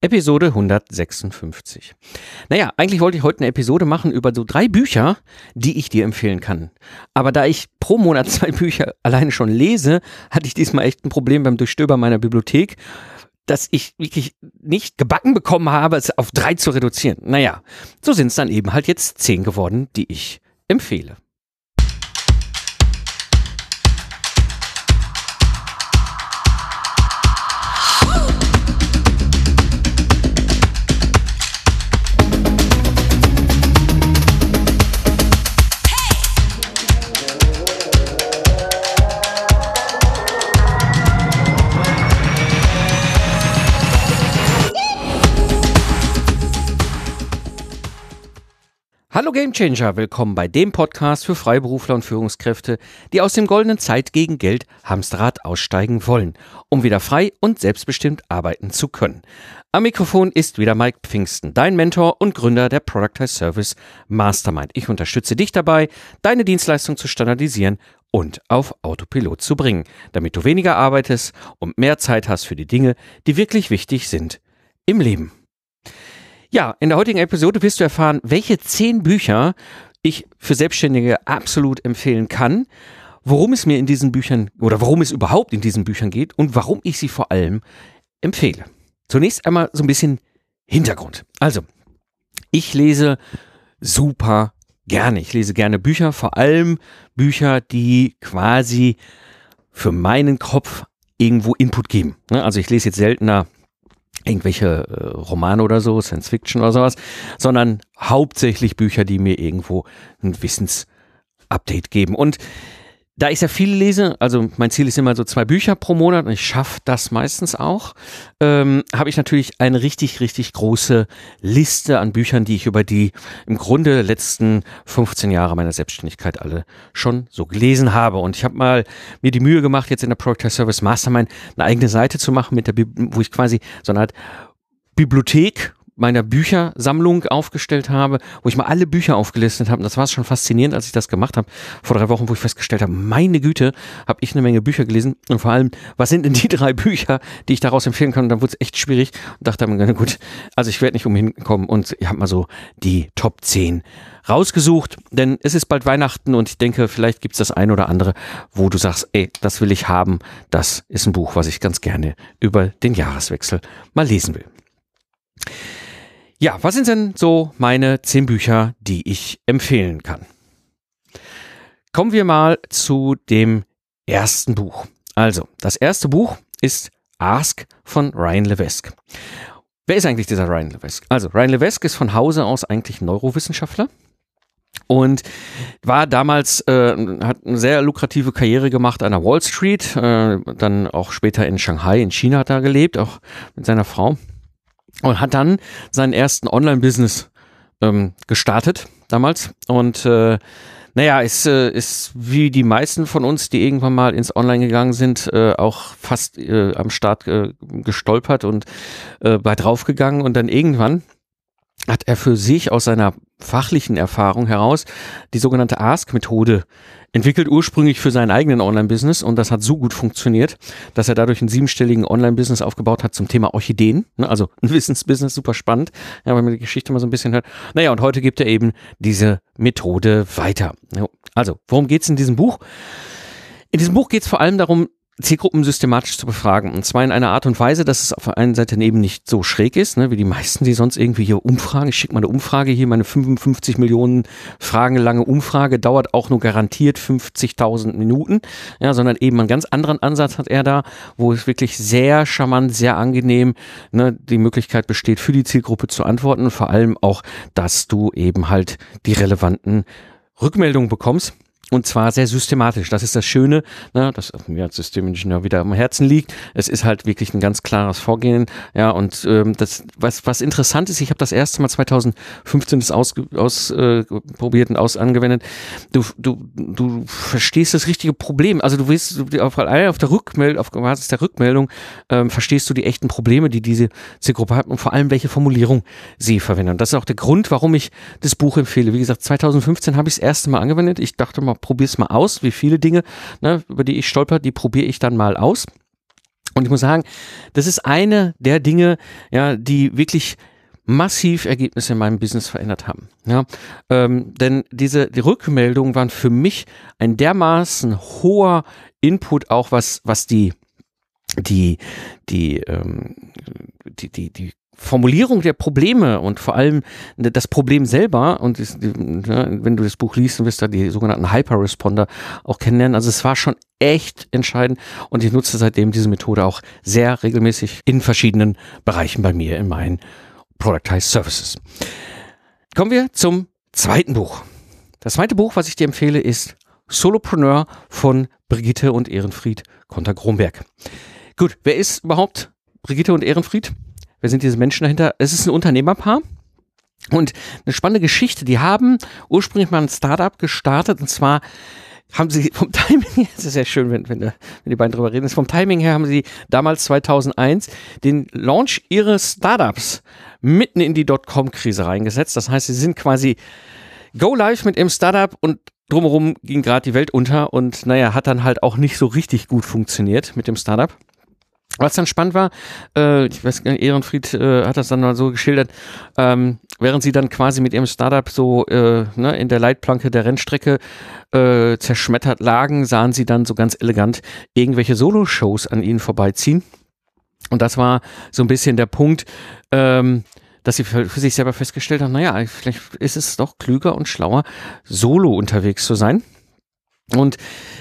Episode 156. Naja, eigentlich wollte ich heute eine Episode machen über so drei Bücher, die ich dir empfehlen kann. Aber da ich pro Monat zwei Bücher alleine schon lese, hatte ich diesmal echt ein Problem beim Durchstöbern meiner Bibliothek, dass ich wirklich nicht gebacken bekommen habe, es auf drei zu reduzieren. Naja, so sind es dann eben halt jetzt zehn geworden, die ich empfehle. Hallo Gamechanger, willkommen bei dem Podcast für Freiberufler und Führungskräfte, die aus dem goldenen Zeit gegen Geld Hamsterrad aussteigen wollen, um wieder frei und selbstbestimmt arbeiten zu können. Am Mikrofon ist wieder Mike Pfingsten, dein Mentor und Gründer der Productize Service Mastermind. Ich unterstütze dich dabei, deine Dienstleistung zu standardisieren und auf Autopilot zu bringen, damit du weniger arbeitest und mehr Zeit hast für die Dinge, die wirklich wichtig sind im Leben. Ja, in der heutigen Episode wirst du erfahren, welche zehn Bücher ich für Selbstständige absolut empfehlen kann, worum es mir in diesen Büchern oder worum es überhaupt in diesen Büchern geht und warum ich sie vor allem empfehle. Zunächst einmal so ein bisschen Hintergrund. Also, ich lese super gerne. Ich lese gerne Bücher, vor allem Bücher, die quasi für meinen Kopf irgendwo Input geben. Ne, also ich lese jetzt seltener irgendwelche äh, Romane oder so, Science Fiction oder sowas, sondern hauptsächlich Bücher, die mir irgendwo ein Wissensupdate geben. Und da ich sehr viel lese, also mein Ziel ist immer so zwei Bücher pro Monat und ich schaffe das meistens auch, ähm, habe ich natürlich eine richtig, richtig große Liste an Büchern, die ich über die im Grunde letzten 15 Jahre meiner Selbstständigkeit alle schon so gelesen habe. Und ich habe mal mir die Mühe gemacht, jetzt in der Product Service Mastermind eine eigene Seite zu machen, mit der, wo ich quasi so eine Art Bibliothek meiner Büchersammlung aufgestellt habe, wo ich mal alle Bücher aufgelistet habe. Und das war schon faszinierend, als ich das gemacht habe vor drei Wochen, wo ich festgestellt habe, meine Güte, habe ich eine Menge Bücher gelesen. Und vor allem, was sind denn die drei Bücher, die ich daraus empfehlen kann? Und dann wurde es echt schwierig und dachte mir, na gut, also ich werde nicht umhin kommen. Und ich habe mal so die Top 10 rausgesucht, denn es ist bald Weihnachten und ich denke, vielleicht gibt es das ein oder andere, wo du sagst, ey, das will ich haben. Das ist ein Buch, was ich ganz gerne über den Jahreswechsel mal lesen will. Ja, was sind denn so meine zehn Bücher, die ich empfehlen kann? Kommen wir mal zu dem ersten Buch. Also, das erste Buch ist Ask von Ryan Levesque. Wer ist eigentlich dieser Ryan Levesque? Also, Ryan Levesque ist von Hause aus eigentlich Neurowissenschaftler und war damals äh, hat eine sehr lukrative Karriere gemacht an der Wall Street, äh, dann auch später in Shanghai in China hat er gelebt, auch mit seiner Frau und hat dann seinen ersten Online-Business ähm, gestartet damals. Und äh, naja, ist, äh, ist wie die meisten von uns, die irgendwann mal ins Online gegangen sind, äh, auch fast äh, am Start äh, gestolpert und äh, bei draufgegangen. Und dann irgendwann hat er für sich aus seiner fachlichen Erfahrung heraus die sogenannte Ask-Methode entwickelt, ursprünglich für seinen eigenen Online-Business und das hat so gut funktioniert, dass er dadurch einen siebenstelligen Online-Business aufgebaut hat zum Thema Orchideen, ne? also ein Wissensbusiness, super spannend, ja, wenn man die Geschichte mal so ein bisschen hört. Naja, und heute gibt er eben diese Methode weiter. Also, worum geht's in diesem Buch? In diesem Buch geht es vor allem darum, Zielgruppen systematisch zu befragen. Und zwar in einer Art und Weise, dass es auf der einen Seite eben nicht so schräg ist, ne, wie die meisten, die sonst irgendwie hier umfragen. Ich schicke mal eine Umfrage hier, meine 55 Millionen Fragen lange Umfrage dauert auch nur garantiert 50.000 Minuten, ja, sondern eben einen ganz anderen Ansatz hat er da, wo es wirklich sehr charmant, sehr angenehm ne, die Möglichkeit besteht, für die Zielgruppe zu antworten und vor allem auch, dass du eben halt die relevanten Rückmeldungen bekommst und zwar sehr systematisch. Das ist das Schöne, ne, das mir als Systemingenieur wieder am Herzen liegt. Es ist halt wirklich ein ganz klares Vorgehen. Ja, und ähm, das, was, was interessant ist, ich habe das erste Mal 2015 das ausprobiert aus, äh, und aus angewendet. Du, du, du verstehst das richtige Problem. Also du willst auf, auf der Rückmeldung, auf Basis der Rückmeldung ähm, verstehst du die echten Probleme, die diese Zielgruppe hat und vor allem welche Formulierung sie verwenden. Und das ist auch der Grund, warum ich das Buch empfehle. Wie gesagt, 2015 habe ich das erste Mal angewendet. Ich dachte mal, probier's mal aus, wie viele Dinge, ne, über die ich stolper, die probiere ich dann mal aus. Und ich muss sagen, das ist eine der Dinge, ja, die wirklich massiv Ergebnisse in meinem Business verändert haben. Ja, ähm, denn diese die Rückmeldungen waren für mich ein dermaßen hoher Input, auch was was die die die ähm, die die die Formulierung der Probleme und vor allem das Problem selber und wenn du das Buch liest, dann wirst du die sogenannten Hyper-Responder auch kennenlernen. Also es war schon echt entscheidend und ich nutze seitdem diese Methode auch sehr regelmäßig in verschiedenen Bereichen bei mir in meinen Productized Services. Kommen wir zum zweiten Buch. Das zweite Buch, was ich dir empfehle, ist Solopreneur von Brigitte und Ehrenfried Konter-Gromberg. Gut, wer ist überhaupt Brigitte und Ehrenfried? Wer sind diese Menschen dahinter? Es ist ein Unternehmerpaar. Und eine spannende Geschichte. Die haben ursprünglich mal ein Startup gestartet und zwar haben sie vom Timing her, das ist sehr schön, wenn, wenn, wenn die beiden drüber reden, vom Timing her haben sie damals 2001 den Launch ihres Startups mitten in die Dotcom-Krise reingesetzt. Das heißt, sie sind quasi go live mit ihrem Startup und drumherum ging gerade die Welt unter und naja, hat dann halt auch nicht so richtig gut funktioniert mit dem Startup. Was dann spannend war, äh, ich weiß gar nicht, Ehrenfried äh, hat das dann mal so geschildert, ähm, während sie dann quasi mit ihrem Startup so äh, ne, in der Leitplanke der Rennstrecke äh, zerschmettert lagen, sahen sie dann so ganz elegant irgendwelche Solo-Shows an ihnen vorbeiziehen. Und das war so ein bisschen der Punkt, ähm, dass sie für, für sich selber festgestellt haben, naja, vielleicht ist es doch klüger und schlauer, solo unterwegs zu sein. Und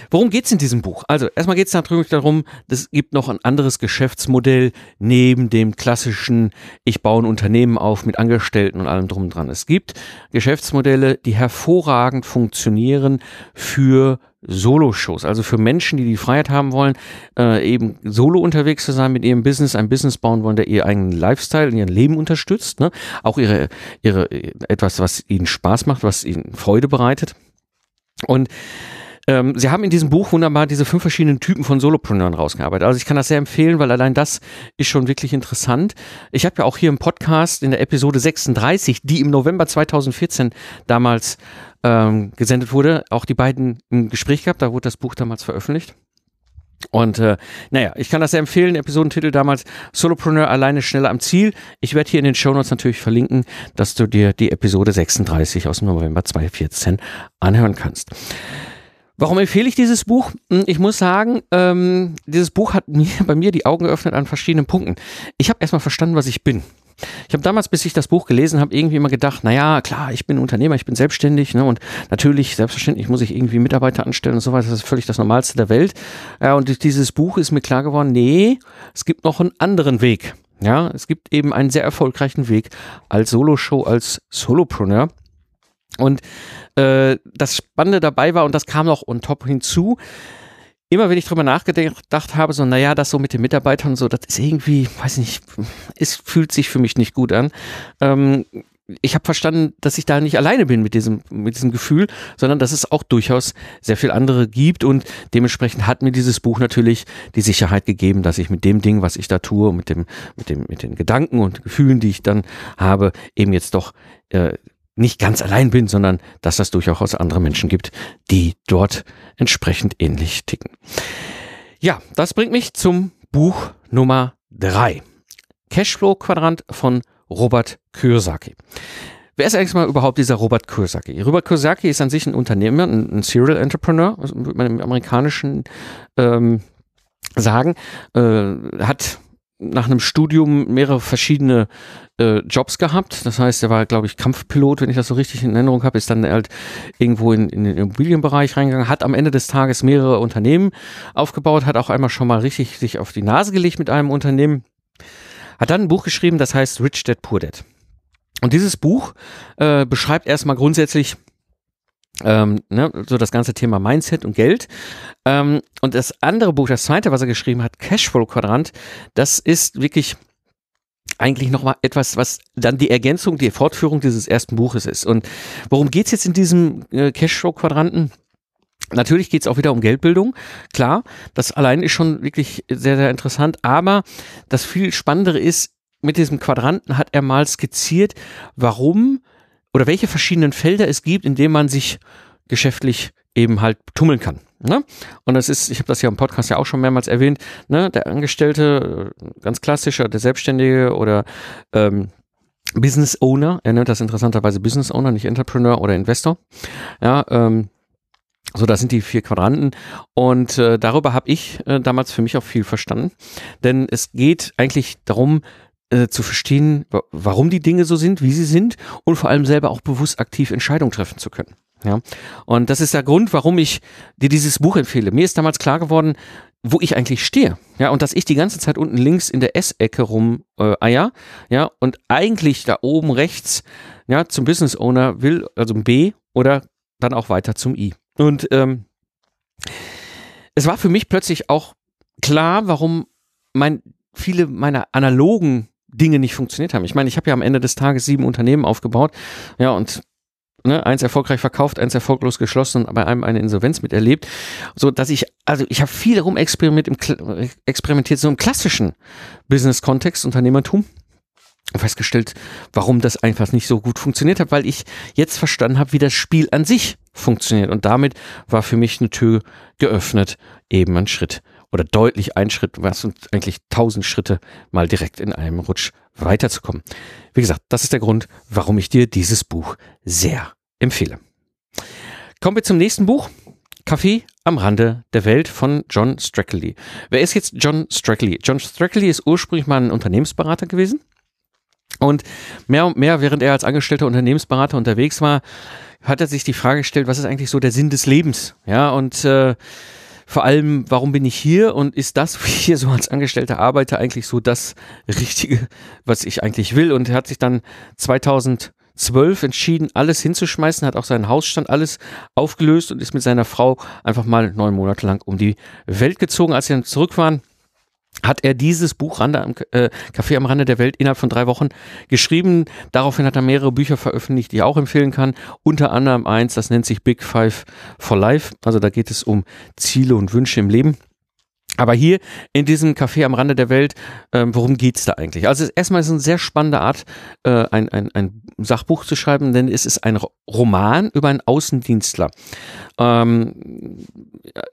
worum geht's in diesem Buch? Also erstmal geht's natürlich darum, es gibt noch ein anderes Geschäftsmodell neben dem klassischen, ich baue ein Unternehmen auf mit Angestellten und allem drum und dran. Es gibt Geschäftsmodelle, die hervorragend funktionieren für Solo-Shows, also für Menschen, die die Freiheit haben wollen, äh, eben solo unterwegs zu sein mit ihrem Business, ein Business bauen wollen, der ihr eigenen Lifestyle und ihren Leben unterstützt, ne? auch ihre, ihre, etwas, was ihnen Spaß macht, was ihnen Freude bereitet. Und ähm, sie haben in diesem Buch wunderbar diese fünf verschiedenen Typen von Solopreneuren rausgearbeitet. Also ich kann das sehr empfehlen, weil allein das ist schon wirklich interessant. Ich habe ja auch hier im Podcast in der Episode 36, die im November 2014 damals ähm, gesendet wurde, auch die beiden im Gespräch gehabt. Da wurde das Buch damals veröffentlicht. Und äh, naja, ich kann das sehr empfehlen. Episodentitel damals Solopreneur alleine schneller am Ziel. Ich werde hier in den Show Notes natürlich verlinken, dass du dir die Episode 36 aus dem November 2014 anhören kannst. Warum empfehle ich dieses Buch? Hm, ich muss sagen, ähm, dieses Buch hat mir bei mir die Augen geöffnet an verschiedenen Punkten. Ich habe erstmal verstanden, was ich bin. Ich habe damals, bis ich das Buch gelesen habe, irgendwie immer gedacht, naja, klar, ich bin Unternehmer, ich bin selbstständig, ne, und natürlich, selbstverständlich muss ich irgendwie Mitarbeiter anstellen und so weiter, das ist völlig das Normalste der Welt. Ja, und durch dieses Buch ist mir klar geworden, nee, es gibt noch einen anderen Weg. Ja, es gibt eben einen sehr erfolgreichen Weg als Solo-Show, als Solopreneur. Und äh, das Spannende dabei war, und das kam noch on top hinzu, immer wenn ich drüber nachgedacht habe, so, naja, das so mit den Mitarbeitern und so, das ist irgendwie, weiß nicht, es fühlt sich für mich nicht gut an. Ähm, ich habe verstanden, dass ich da nicht alleine bin mit diesem, mit diesem Gefühl, sondern dass es auch durchaus sehr viel andere gibt und dementsprechend hat mir dieses Buch natürlich die Sicherheit gegeben, dass ich mit dem Ding, was ich da tue, mit dem, mit dem, mit den Gedanken und Gefühlen, die ich dann habe, eben jetzt doch äh, nicht ganz allein bin, sondern dass das durchaus andere Menschen gibt, die dort entsprechend ähnlich ticken. Ja, das bringt mich zum Buch Nummer drei. Cashflow-Quadrant von Robert Kiyosaki. Wer ist eigentlich mal überhaupt dieser Robert Kiyosaki? Robert Kiyosaki ist an sich ein Unternehmer, ein, Serial Entrepreneur, würde man im amerikanischen ähm, sagen, äh, hat nach einem Studium mehrere verschiedene äh, Jobs gehabt. Das heißt, er war, glaube ich, Kampfpilot, wenn ich das so richtig in Erinnerung habe, ist dann halt irgendwo in, in den Immobilienbereich reingegangen, hat am Ende des Tages mehrere Unternehmen aufgebaut, hat auch einmal schon mal richtig sich auf die Nase gelegt mit einem Unternehmen, hat dann ein Buch geschrieben, das heißt Rich Dad Poor Dad. Und dieses Buch äh, beschreibt erstmal grundsätzlich ähm, ne, so das ganze Thema Mindset und Geld. Ähm, und das andere Buch, das zweite, was er geschrieben hat, Cashflow Quadrant, das ist wirklich eigentlich noch mal etwas, was dann die Ergänzung, die Fortführung dieses ersten Buches ist. Und worum geht's jetzt in diesem äh, Cashflow-Quadranten? Natürlich geht's auch wieder um Geldbildung, klar, das allein ist schon wirklich sehr, sehr interessant, aber das viel Spannendere ist, mit diesem Quadranten hat er mal skizziert, warum oder welche verschiedenen Felder es gibt, in denen man sich geschäftlich eben halt tummeln kann. Ne? Und das ist, ich habe das ja im Podcast ja auch schon mehrmals erwähnt, ne? der Angestellte, äh, ganz klassischer, der Selbstständige oder ähm, Business Owner, er nennt das interessanterweise Business Owner, nicht Entrepreneur oder Investor. Ja, ähm, so, das sind die vier Quadranten und äh, darüber habe ich äh, damals für mich auch viel verstanden, denn es geht eigentlich darum, äh, zu verstehen, warum die Dinge so sind, wie sie sind und vor allem selber auch bewusst aktiv Entscheidungen treffen zu können. Ja, und das ist der Grund, warum ich dir dieses Buch empfehle. Mir ist damals klar geworden, wo ich eigentlich stehe. Ja, und dass ich die ganze Zeit unten links in der S-Ecke rum äh, eier, ja, und eigentlich da oben rechts, ja, zum Business Owner will, also ein B oder dann auch weiter zum I. Und ähm, es war für mich plötzlich auch klar, warum mein, viele meiner analogen Dinge nicht funktioniert haben. Ich meine, ich habe ja am Ende des Tages sieben Unternehmen aufgebaut, ja, und ne, eins erfolgreich verkauft, eins erfolglos geschlossen und bei einem eine Insolvenz miterlebt, so dass ich, also ich habe viel herum experimentiert im, experimentiert so im klassischen Business-Kontext, Unternehmertum. Und festgestellt, warum das einfach nicht so gut funktioniert hat, weil ich jetzt verstanden habe, wie das Spiel an sich funktioniert. Und damit war für mich eine Tür geöffnet, eben ein Schritt oder deutlich ein Schritt, was und eigentlich tausend Schritte mal direkt in einem Rutsch weiterzukommen. Wie gesagt, das ist der Grund, warum ich dir dieses Buch sehr empfehle. Kommen wir zum nächsten Buch. Kaffee am Rande der Welt von John Strackley. Wer ist jetzt John Strackley? John Strackley ist ursprünglich mal ein Unternehmensberater gewesen. Und mehr und mehr, während er als angestellter Unternehmensberater unterwegs war, hat er sich die Frage gestellt, was ist eigentlich so der Sinn des Lebens? Ja, und äh, vor allem, warum bin ich hier und ist das, wie hier so als angestellter Arbeiter eigentlich so das Richtige, was ich eigentlich will? Und er hat sich dann 2012 entschieden, alles hinzuschmeißen, hat auch seinen Hausstand alles aufgelöst und ist mit seiner Frau einfach mal neun Monate lang um die Welt gezogen. Als sie dann zurück waren, hat er dieses Buch Rande am, äh, Café am Rande der Welt innerhalb von drei Wochen geschrieben. Daraufhin hat er mehrere Bücher veröffentlicht, die ich auch empfehlen kann. Unter anderem eins, das nennt sich Big Five for Life. Also da geht es um Ziele und Wünsche im Leben. Aber hier in diesem Café am Rande der Welt, ähm, worum geht's da eigentlich? Also erstmal ist es eine sehr spannende Art, äh, ein, ein, ein Sachbuch zu schreiben, denn es ist ein Roman über einen Außendienstler. Ähm,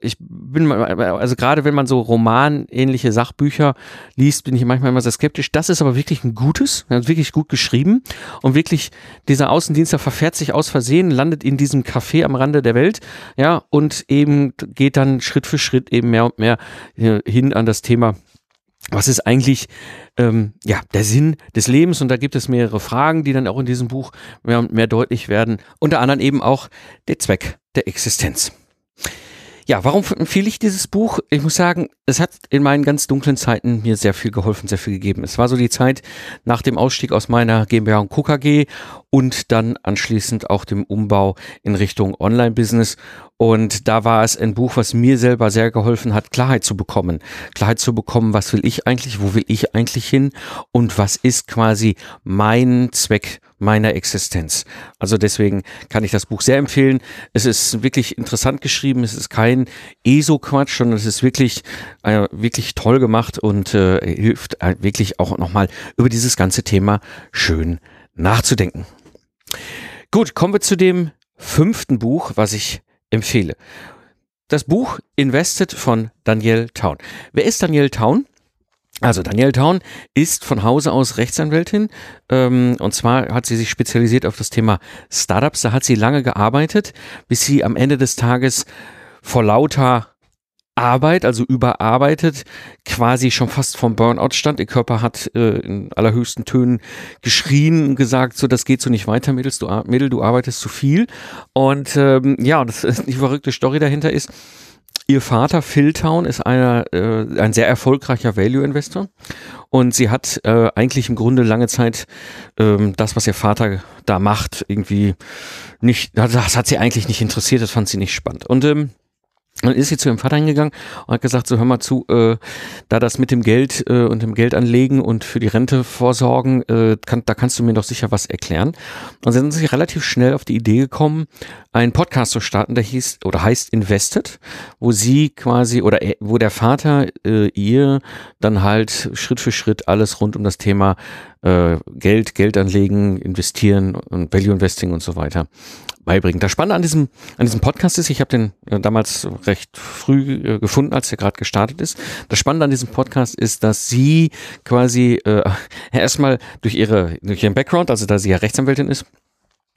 ich bin, also gerade wenn man so romanähnliche Sachbücher liest, bin ich manchmal immer sehr skeptisch. Das ist aber wirklich ein gutes, wirklich gut geschrieben und wirklich dieser Außendienstler verfährt sich aus Versehen, landet in diesem Café am Rande der Welt, ja, und eben geht dann Schritt für Schritt eben mehr und mehr hin an das Thema was ist eigentlich ähm, ja der Sinn des Lebens? Und da gibt es mehrere Fragen, die dann auch in diesem Buch mehr und mehr deutlich werden. Unter anderem eben auch der Zweck der Existenz. Ja, warum empfehle ich dieses Buch? Ich muss sagen, es hat in meinen ganz dunklen Zeiten mir sehr viel geholfen, sehr viel gegeben. Es war so die Zeit nach dem Ausstieg aus meiner GmbH und Co. KG und dann anschließend auch dem Umbau in Richtung Online-Business. Und da war es ein Buch, was mir selber sehr geholfen hat, Klarheit zu bekommen. Klarheit zu bekommen, was will ich eigentlich, wo will ich eigentlich hin und was ist quasi mein Zweck meiner Existenz. Also deswegen kann ich das Buch sehr empfehlen. Es ist wirklich interessant geschrieben. Es ist kein ESO-Quatsch, sondern es ist wirklich, äh, wirklich toll gemacht und äh, hilft äh, wirklich auch nochmal über dieses ganze Thema schön nachzudenken. Gut, kommen wir zu dem fünften Buch, was ich empfehle. Das Buch Invested von Danielle Town. Wer ist Danielle Town? Also Danielle Town ist von Hause aus Rechtsanwältin ähm, und zwar hat sie sich spezialisiert auf das Thema Startups. Da hat sie lange gearbeitet, bis sie am Ende des Tages vor lauter Arbeit, also überarbeitet, quasi schon fast vom Burnout stand. Ihr Körper hat äh, in allerhöchsten Tönen geschrien und gesagt, so das geht so nicht weiter, Mädels, du, Mädel, du arbeitest zu viel. Und ähm, ja, das, die verrückte Story dahinter ist, Ihr Vater Phil Town ist einer, äh, ein sehr erfolgreicher Value-Investor und sie hat äh, eigentlich im Grunde lange Zeit ähm, das, was ihr Vater da macht, irgendwie nicht, das hat sie eigentlich nicht interessiert, das fand sie nicht spannend. Und ähm, dann ist sie zu ihrem Vater hingegangen und hat gesagt, so hör mal zu, äh, da das mit dem Geld äh, und dem Geld anlegen und für die Rente vorsorgen, äh, kann, da kannst du mir doch sicher was erklären. Und sie sind sich relativ schnell auf die Idee gekommen, einen Podcast zu starten, der hieß oder heißt Invested, wo sie quasi oder wo der Vater äh, ihr dann halt Schritt für Schritt alles rund um das Thema äh, Geld, Geld anlegen, investieren und Value Investing und so weiter beibringen. Das Spannende an diesem, an diesem Podcast ist, ich habe den äh, damals recht früh äh, gefunden, als der gerade gestartet ist. Das Spannende an diesem Podcast ist, dass sie quasi äh, erstmal durch ihre durch ihren Background, also da sie ja Rechtsanwältin ist,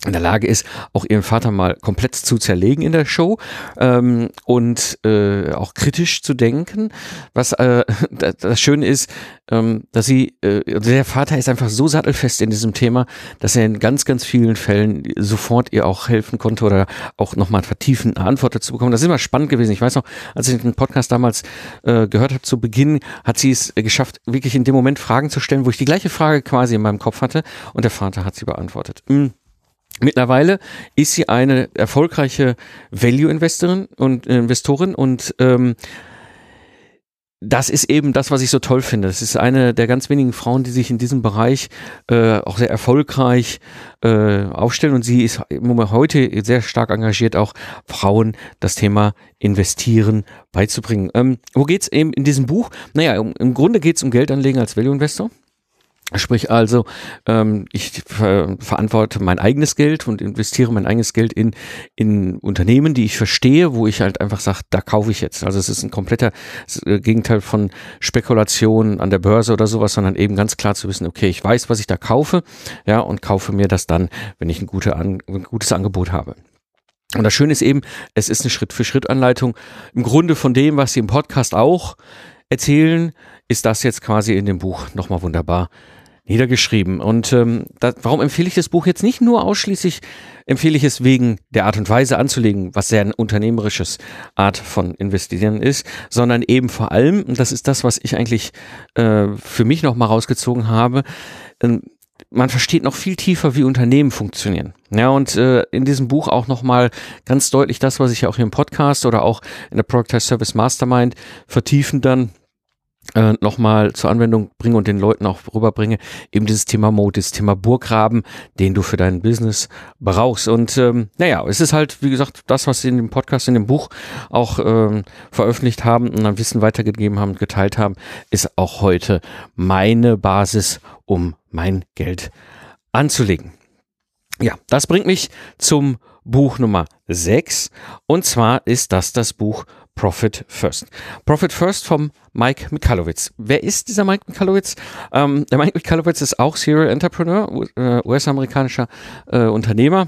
in der Lage ist, auch ihren Vater mal komplett zu zerlegen in der Show ähm, und äh, auch kritisch zu denken. Was äh, das, Schöne ist, ähm, dass sie, äh, der Vater ist einfach so sattelfest in diesem Thema, dass er in ganz, ganz vielen Fällen sofort ihr auch helfen konnte oder auch nochmal vertiefen Antworten zu bekommen. Das ist immer spannend gewesen. Ich weiß noch, als ich den Podcast damals äh, gehört habe zu Beginn, hat sie es geschafft, wirklich in dem Moment Fragen zu stellen, wo ich die gleiche Frage quasi in meinem Kopf hatte und der Vater hat sie beantwortet. Mhm. Mittlerweile ist sie eine erfolgreiche Value-Investorin und äh, Investorin und ähm, das ist eben das, was ich so toll finde. Das ist eine der ganz wenigen Frauen, die sich in diesem Bereich äh, auch sehr erfolgreich äh, aufstellen. Und sie ist heute sehr stark engagiert, auch Frauen das Thema Investieren beizubringen. Ähm, wo geht's eben in diesem Buch? Naja, im, Grunde geht's um Geldanlegen als Value-Investor. Sprich also, ähm, ich ver verantworte mein eigenes Geld und investiere mein eigenes Geld in, in Unternehmen, die ich verstehe, wo ich halt einfach sage, da kaufe ich jetzt. Also es ist ein kompletter äh, Gegenteil von Spekulation an der Börse oder sowas, sondern eben ganz klar zu wissen, okay, ich weiß, was ich da kaufe, ja, und kaufe mir das dann, wenn ich ein, gute an, ein gutes Angebot habe. Und das Schöne ist eben, es ist eine Schritt-für-Schritt-Anleitung. Im Grunde von dem, was Sie im Podcast auch erzählen, ist das jetzt quasi in dem Buch nochmal wunderbar niedergeschrieben. Und ähm, da, warum empfehle ich das Buch jetzt nicht nur ausschließlich, empfehle ich es wegen der Art und Weise anzulegen, was sehr ein unternehmerisches Art von Investieren ist, sondern eben vor allem, und das ist das, was ich eigentlich äh, für mich nochmal rausgezogen habe, äh, man versteht noch viel tiefer, wie Unternehmen funktionieren. Ja, und äh, in diesem Buch auch nochmal ganz deutlich das, was ich ja auch hier im Podcast oder auch in der Product Service Mastermind vertiefen dann äh, nochmal zur Anwendung bringe und den Leuten auch rüberbringe, eben dieses Thema Mode, dieses Thema Burggraben, den du für dein Business brauchst. Und ähm, naja, es ist halt, wie gesagt, das, was sie in dem Podcast, in dem Buch auch ähm, veröffentlicht haben und an Wissen weitergegeben haben, geteilt haben, ist auch heute meine Basis, um mein Geld anzulegen. Ja, das bringt mich zum Buch Nummer 6 und zwar ist das das Buch Profit First. Profit First vom Mike Mikalowitz. Wer ist dieser Mike Mikalowitz? Ähm, der Mike Mikalowitz ist auch Serial Entrepreneur, US-amerikanischer äh, Unternehmer.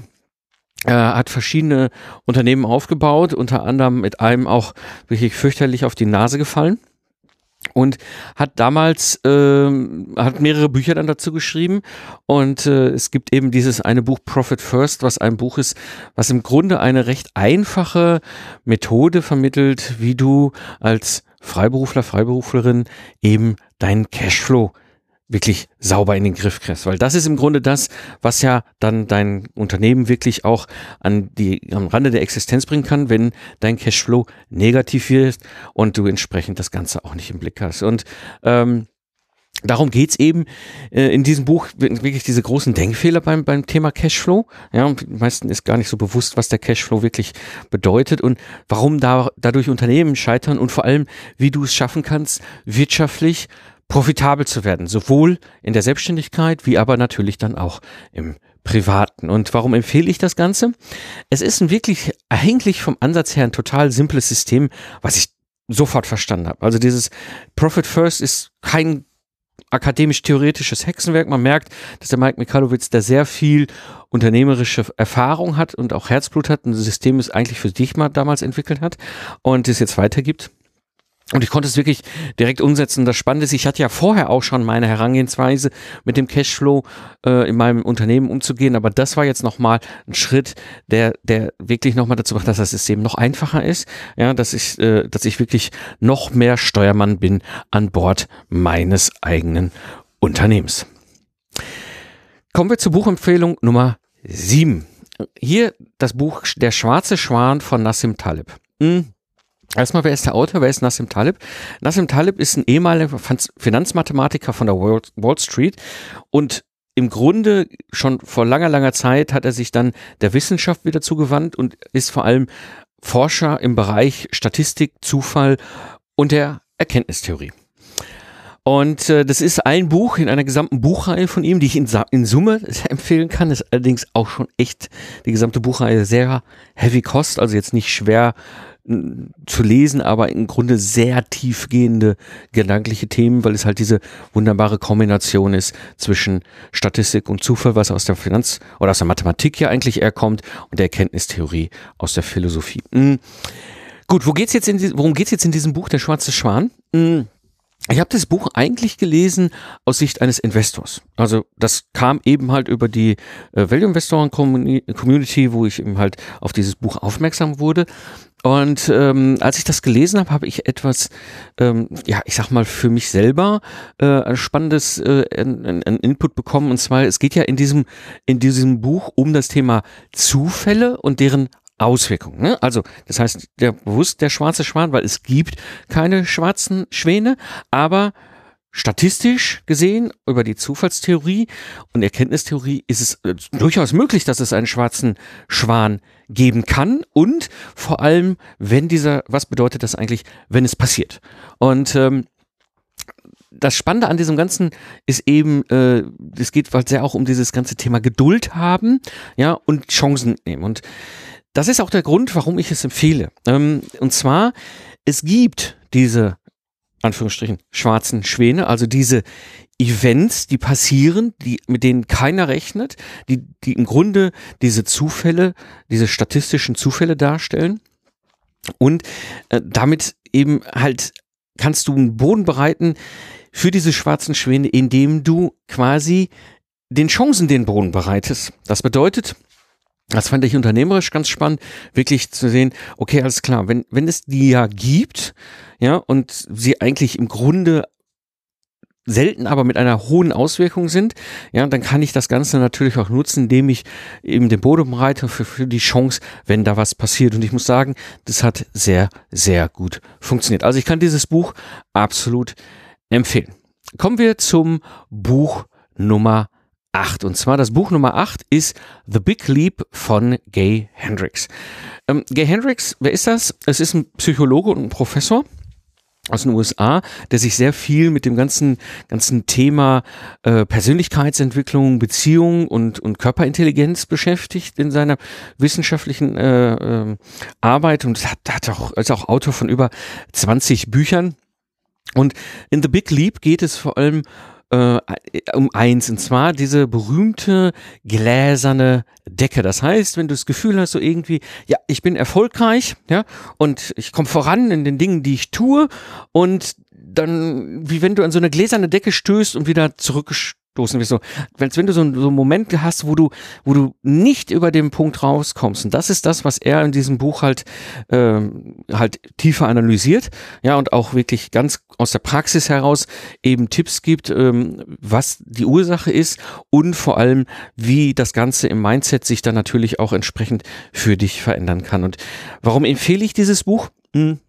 Er hat verschiedene Unternehmen aufgebaut, unter anderem mit einem auch wirklich fürchterlich auf die Nase gefallen und hat damals äh, hat mehrere Bücher dann dazu geschrieben. Und äh, es gibt eben dieses eine Buch Profit First, was ein Buch ist, was im Grunde eine recht einfache Methode vermittelt, wie du als Freiberufler, Freiberuflerin eben deinen Cashflow wirklich sauber in den Griff kriegst. Weil das ist im Grunde das, was ja dann dein Unternehmen wirklich auch an die, am Rande der Existenz bringen kann, wenn dein Cashflow negativ wird und du entsprechend das Ganze auch nicht im Blick hast. Und ähm, Darum geht's eben äh, in diesem Buch, wirklich diese großen Denkfehler beim, beim Thema Cashflow. Ja, und den meisten ist gar nicht so bewusst, was der Cashflow wirklich bedeutet und warum da, dadurch Unternehmen scheitern und vor allem, wie du es schaffen kannst, wirtschaftlich profitabel zu werden, sowohl in der Selbstständigkeit wie aber natürlich dann auch im Privaten. Und warum empfehle ich das Ganze? Es ist ein wirklich eigentlich vom Ansatz her ein total simples System, was ich sofort verstanden habe. Also dieses Profit First ist kein akademisch-theoretisches Hexenwerk. Man merkt, dass der Mike Mikalowitz da sehr viel unternehmerische Erfahrung hat und auch Herzblut hat. Ein System ist eigentlich für dich mal damals entwickelt hat und es jetzt weitergibt. Und ich konnte es wirklich direkt umsetzen. Das Spannende ist, ich hatte ja vorher auch schon meine Herangehensweise mit dem Cashflow äh, in meinem Unternehmen umzugehen, aber das war jetzt nochmal ein Schritt, der, der wirklich nochmal dazu macht, dass das System noch einfacher ist, ja, dass ich, äh, dass ich wirklich noch mehr Steuermann bin an Bord meines eigenen Unternehmens. Kommen wir zur Buchempfehlung Nummer sieben. Hier das Buch Der schwarze Schwan von Nassim Taleb. Hm Erstmal, wer ist der Autor? Wer ist Nassim Taleb? Nassim Taleb ist ein ehemaliger Finanzmathematiker von der Wall Street und im Grunde schon vor langer, langer Zeit hat er sich dann der Wissenschaft wieder zugewandt und ist vor allem Forscher im Bereich Statistik, Zufall und der Erkenntnistheorie. Und äh, das ist ein Buch in einer gesamten Buchreihe von ihm, die ich in, in Summe empfehlen kann. Das ist allerdings auch schon echt die gesamte Buchreihe sehr heavy cost, also jetzt nicht schwer zu lesen, aber im Grunde sehr tiefgehende gedankliche Themen, weil es halt diese wunderbare Kombination ist zwischen Statistik und Zufall, was aus der Finanz- oder aus der Mathematik ja eigentlich eher kommt und der Erkenntnistheorie aus der Philosophie. Mhm. Gut, wo geht's jetzt in, worum geht's jetzt in diesem Buch Der schwarze Schwan? Mhm. Ich habe das Buch eigentlich gelesen aus Sicht eines Investors. Also das kam eben halt über die äh, Value Investoren Community, wo ich eben halt auf dieses Buch aufmerksam wurde. Und ähm, als ich das gelesen habe, habe ich etwas, ähm, ja, ich sag mal für mich selber äh, ein spannendes äh, ein, ein Input bekommen. Und zwar, es geht ja in diesem in diesem Buch um das Thema Zufälle und deren Auswirkungen. Ne? Also, das heißt, der bewusst der schwarze Schwan, weil es gibt keine schwarzen Schwäne, aber statistisch gesehen über die Zufallstheorie und Erkenntnistheorie ist es äh, durchaus möglich, dass es einen schwarzen Schwan geben kann und vor allem, wenn dieser, was bedeutet das eigentlich, wenn es passiert? Und ähm, das Spannende an diesem Ganzen ist eben, äh, es geht sehr auch um dieses ganze Thema Geduld haben, ja, und Chancen nehmen. Und das ist auch der Grund, warum ich es empfehle. Ähm, und zwar, es gibt diese, Anführungsstrichen, schwarzen Schwäne, also diese Events, die passieren, die, mit denen keiner rechnet, die, die im Grunde diese Zufälle, diese statistischen Zufälle darstellen. Und äh, damit eben halt kannst du einen Boden bereiten für diese schwarzen Schwäne, indem du quasi den Chancen den Boden bereitest. Das bedeutet, das fand ich unternehmerisch ganz spannend, wirklich zu sehen, okay, alles klar, wenn, wenn es die ja gibt, ja, und sie eigentlich im Grunde selten aber mit einer hohen Auswirkung sind, ja, dann kann ich das Ganze natürlich auch nutzen, indem ich eben den Boden bereite für, für die Chance, wenn da was passiert. Und ich muss sagen, das hat sehr, sehr gut funktioniert. Also ich kann dieses Buch absolut empfehlen. Kommen wir zum Buch Nummer 8. Und zwar das Buch Nummer 8 ist The Big Leap von Gay Hendricks. Ähm, Gay Hendricks, wer ist das? Es ist ein Psychologe und ein Professor aus den USA, der sich sehr viel mit dem ganzen ganzen Thema äh, Persönlichkeitsentwicklung, Beziehung und und Körperintelligenz beschäftigt in seiner wissenschaftlichen äh, äh, Arbeit und hat, hat auch ist auch Autor von über 20 Büchern. Und in The Big Leap geht es vor allem äh, um eins, und zwar diese berühmte gläserne Decke. Das heißt, wenn du das Gefühl hast, so irgendwie, ja, ich bin erfolgreich, ja, und ich komme voran in den Dingen, die ich tue, und dann, wie wenn du an so eine gläserne Decke stößt und wieder zurückgestoßen stoßen wir so, als wenn du so, so Momente hast, wo du, wo du nicht über den Punkt rauskommst. Und das ist das, was er in diesem Buch halt, ähm, halt tiefer analysiert, ja, und auch wirklich ganz aus der Praxis heraus eben Tipps gibt, ähm, was die Ursache ist und vor allem, wie das Ganze im Mindset sich dann natürlich auch entsprechend für dich verändern kann. Und warum empfehle ich dieses Buch? Hm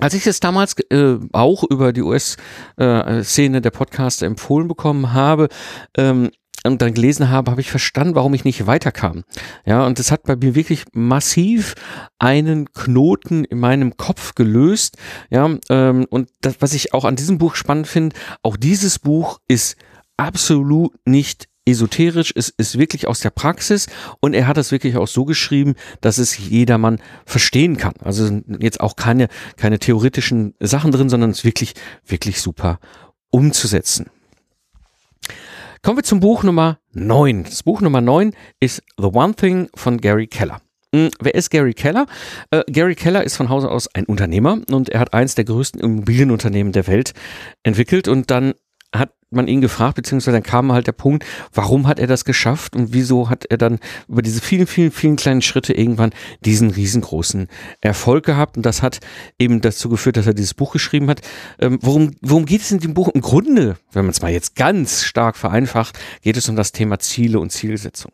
als ich es damals äh, auch über die US-Szene äh, der Podcaster empfohlen bekommen habe, ähm, und dann gelesen habe, habe ich verstanden, warum ich nicht weiterkam. Ja, und das hat bei mir wirklich massiv einen Knoten in meinem Kopf gelöst. Ja, ähm, und das, was ich auch an diesem Buch spannend finde, auch dieses Buch ist absolut nicht esoterisch, es ist wirklich aus der Praxis und er hat es wirklich auch so geschrieben, dass es jedermann verstehen kann. Also jetzt auch keine, keine theoretischen Sachen drin, sondern es ist wirklich, wirklich super umzusetzen. Kommen wir zum Buch Nummer 9. Das Buch Nummer 9 ist The One Thing von Gary Keller. Hm, wer ist Gary Keller? Äh, Gary Keller ist von Hause aus ein Unternehmer und er hat eins der größten Immobilienunternehmen der Welt entwickelt und dann hat man ihn gefragt, beziehungsweise dann kam halt der Punkt, warum hat er das geschafft und wieso hat er dann über diese vielen, vielen, vielen kleinen Schritte irgendwann diesen riesengroßen Erfolg gehabt und das hat eben dazu geführt, dass er dieses Buch geschrieben hat. Ähm, worum, worum geht es in dem Buch? Im Grunde, wenn man es mal jetzt ganz stark vereinfacht, geht es um das Thema Ziele und Zielsetzung.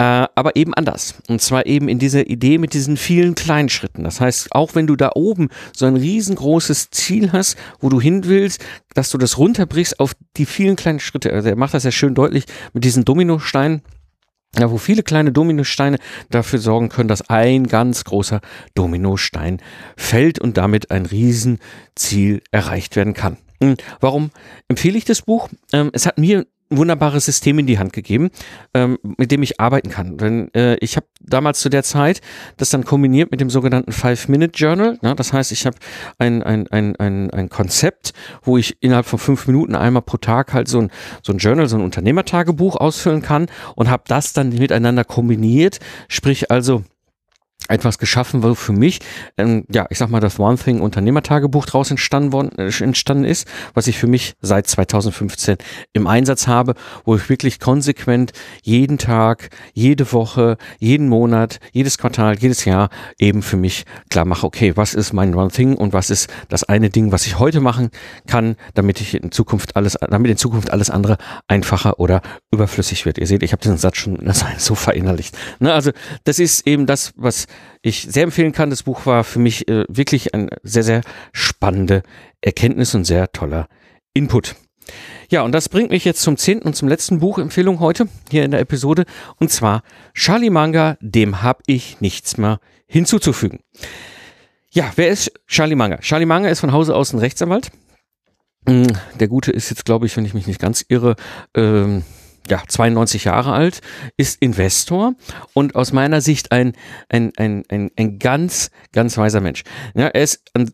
Äh, aber eben anders. Und zwar eben in dieser Idee mit diesen vielen kleinen Schritten. Das heißt, auch wenn du da oben so ein riesengroßes Ziel hast, wo du hin willst, dass du das runterbrichst auf die vielen kleinen Schritte. Also er macht das ja schön deutlich mit diesen Dominosteinen ja, wo viele kleine Dominosteine dafür sorgen können, dass ein ganz großer Dominostein fällt und damit ein Riesenziel erreicht werden kann. Hm, warum empfehle ich das Buch? Ähm, es hat mir wunderbares System in die Hand gegeben, ähm, mit dem ich arbeiten kann. Denn äh, ich habe damals zu der Zeit das dann kombiniert mit dem sogenannten Five-Minute-Journal. Ne? Das heißt, ich habe ein, ein, ein, ein, ein Konzept, wo ich innerhalb von fünf Minuten einmal pro Tag halt so ein, so ein Journal, so ein Unternehmertagebuch ausfüllen kann und habe das dann miteinander kombiniert. Sprich also etwas geschaffen, wo für mich, ähm, ja, ich sag mal, das One Thing Unternehmertagebuch draus entstanden, worden, äh, entstanden ist, was ich für mich seit 2015 im Einsatz habe, wo ich wirklich konsequent jeden Tag, jede Woche, jeden Monat, jedes Quartal, jedes Jahr eben für mich klar mache, okay, was ist mein One Thing und was ist das eine Ding, was ich heute machen kann, damit ich in Zukunft alles, damit in Zukunft alles andere einfacher oder überflüssig wird. Ihr seht, ich habe diesen Satz schon so verinnerlicht. Ne, also das ist eben das, was ich sehr empfehlen kann. Das Buch war für mich äh, wirklich eine sehr, sehr spannende Erkenntnis und sehr toller Input. Ja, und das bringt mich jetzt zum zehnten und zum letzten Buchempfehlung heute hier in der Episode. Und zwar Charlie Manga, dem habe ich nichts mehr hinzuzufügen. Ja, wer ist Charlie Manga? Charlie Manga ist von Hause aus ein Rechtsanwalt. Hm, der Gute ist jetzt, glaube ich, wenn ich mich nicht ganz irre, ähm, ja, 92 Jahre alt, ist Investor und aus meiner Sicht ein, ein, ein, ein, ein ganz, ganz weiser Mensch. Ja, er ist ein,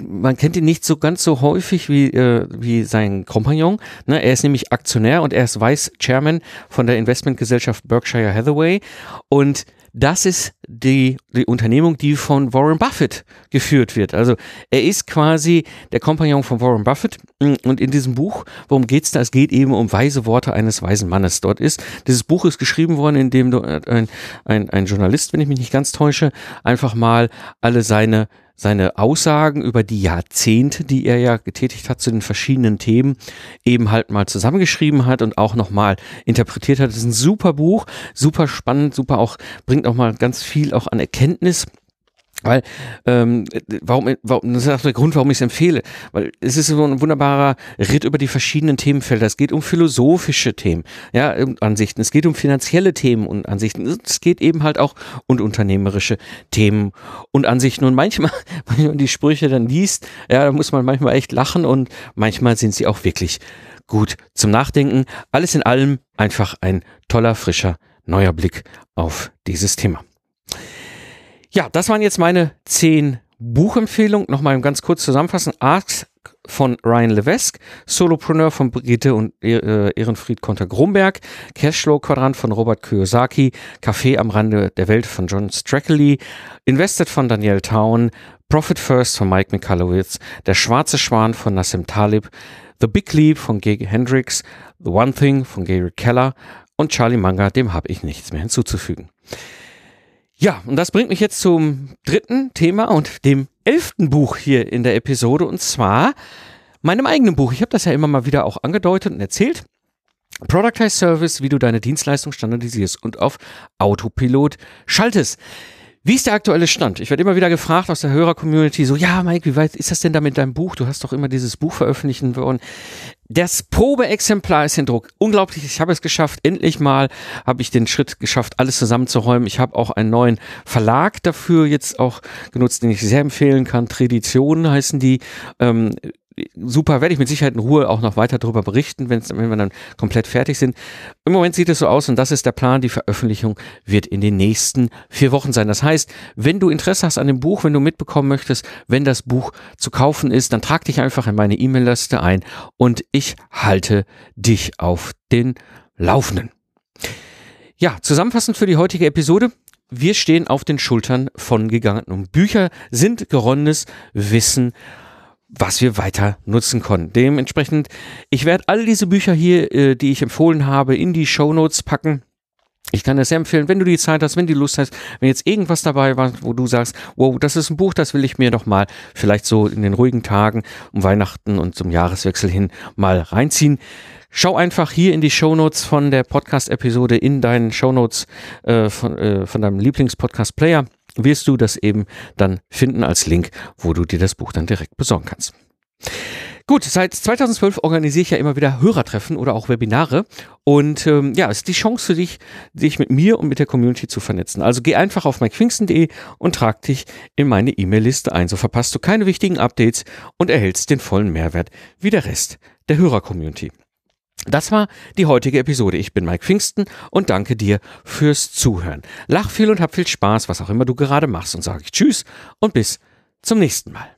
man kennt ihn nicht so ganz so häufig wie, äh, wie sein Kompagnon. Ne? Er ist nämlich Aktionär und er ist Vice Chairman von der Investmentgesellschaft Berkshire Hathaway und das ist die, die Unternehmung, die von Warren Buffett geführt wird. Also er ist quasi der Kompagnon von Warren Buffett. Und in diesem Buch, worum geht es da? Es geht eben um weise Worte eines weisen Mannes. Dort ist, dieses Buch ist geschrieben worden, in dem ein, ein, ein Journalist, wenn ich mich nicht ganz täusche, einfach mal alle seine seine Aussagen über die Jahrzehnte, die er ja getätigt hat zu den verschiedenen Themen, eben halt mal zusammengeschrieben hat und auch nochmal interpretiert hat. Das ist ein super Buch, super spannend, super auch, bringt auch mal ganz viel auch an Erkenntnis weil, ähm, warum, warum, das ist auch der Grund, warum ich es empfehle. Weil es ist so ein wunderbarer Ritt über die verschiedenen Themenfelder. Es geht um philosophische Themen, ja, Ansichten. Es geht um finanzielle Themen und Ansichten. Es geht eben halt auch um unternehmerische Themen und Ansichten. Und manchmal, wenn man die Sprüche dann liest, ja, da muss man manchmal echt lachen und manchmal sind sie auch wirklich gut zum Nachdenken. Alles in allem einfach ein toller, frischer, neuer Blick auf dieses Thema. Ja, das waren jetzt meine zehn Buchempfehlungen. Nochmal ganz kurz zusammenfassen. Arcs von Ryan Levesque, Solopreneur von Brigitte und äh, Ehrenfried Konter-Grumberg, Cashflow-Quadrant von Robert Kiyosaki, Café am Rande der Welt von John Strackley, Invested von Danielle Town, Profit First von Mike Mikalowitz, Der schwarze Schwan von Nassim Talib, The Big Leap von Gege Hendricks, The One Thing von Gary Keller und Charlie Manga, dem habe ich nichts mehr hinzuzufügen. Ja, und das bringt mich jetzt zum dritten Thema und dem elften Buch hier in der Episode und zwar meinem eigenen Buch. Ich habe das ja immer mal wieder auch angedeutet und erzählt. Productize Service, wie du deine Dienstleistung standardisierst und auf Autopilot schaltest. Wie ist der aktuelle Stand? Ich werde immer wieder gefragt aus der Hörer-Community, so, ja, Mike, wie weit ist das denn da mit deinem Buch? Du hast doch immer dieses Buch veröffentlichen wollen. Das Probeexemplar ist in Druck. Unglaublich, ich habe es geschafft. Endlich mal habe ich den Schritt geschafft, alles zusammenzuräumen. Ich habe auch einen neuen Verlag dafür jetzt auch genutzt, den ich sehr empfehlen kann. Traditionen heißen die. Ähm, super, werde ich mit Sicherheit in Ruhe auch noch weiter darüber berichten, wenn wir dann komplett fertig sind. Im Moment sieht es so aus und das ist der Plan. Die Veröffentlichung wird in den nächsten vier Wochen sein. Das heißt, wenn du Interesse hast an dem Buch, wenn du mitbekommen möchtest, wenn das Buch zu kaufen ist, dann trag dich einfach in meine E-Mail-Liste ein und ich halte dich auf den Laufenden. Ja, zusammenfassend für die heutige Episode. Wir stehen auf den Schultern von gegangenen Bücher sind geronnenes Wissen was wir weiter nutzen konnten. Dementsprechend, ich werde all diese Bücher hier, äh, die ich empfohlen habe, in die Show Notes packen. Ich kann das sehr empfehlen, wenn du die Zeit hast, wenn du Lust hast, wenn jetzt irgendwas dabei war, wo du sagst, wow, das ist ein Buch, das will ich mir doch mal vielleicht so in den ruhigen Tagen um Weihnachten und zum Jahreswechsel hin mal reinziehen. Schau einfach hier in die Shownotes von der Podcast-Episode in deinen Shownotes äh, von, äh, von deinem Lieblingspodcast-Player wirst du das eben dann finden als Link, wo du dir das Buch dann direkt besorgen kannst. Gut, seit 2012 organisiere ich ja immer wieder Hörertreffen oder auch Webinare. Und ähm, ja, es ist die Chance für dich, dich mit mir und mit der Community zu vernetzen. Also geh einfach auf mikepfingsten.de und trag dich in meine E-Mail-Liste ein. So verpasst du keine wichtigen Updates und erhältst den vollen Mehrwert wie der Rest der Hörer-Community. Das war die heutige Episode. Ich bin Mike Pfingsten und danke dir fürs Zuhören. Lach viel und hab viel Spaß, was auch immer du gerade machst und sage ich Tschüss und bis zum nächsten Mal.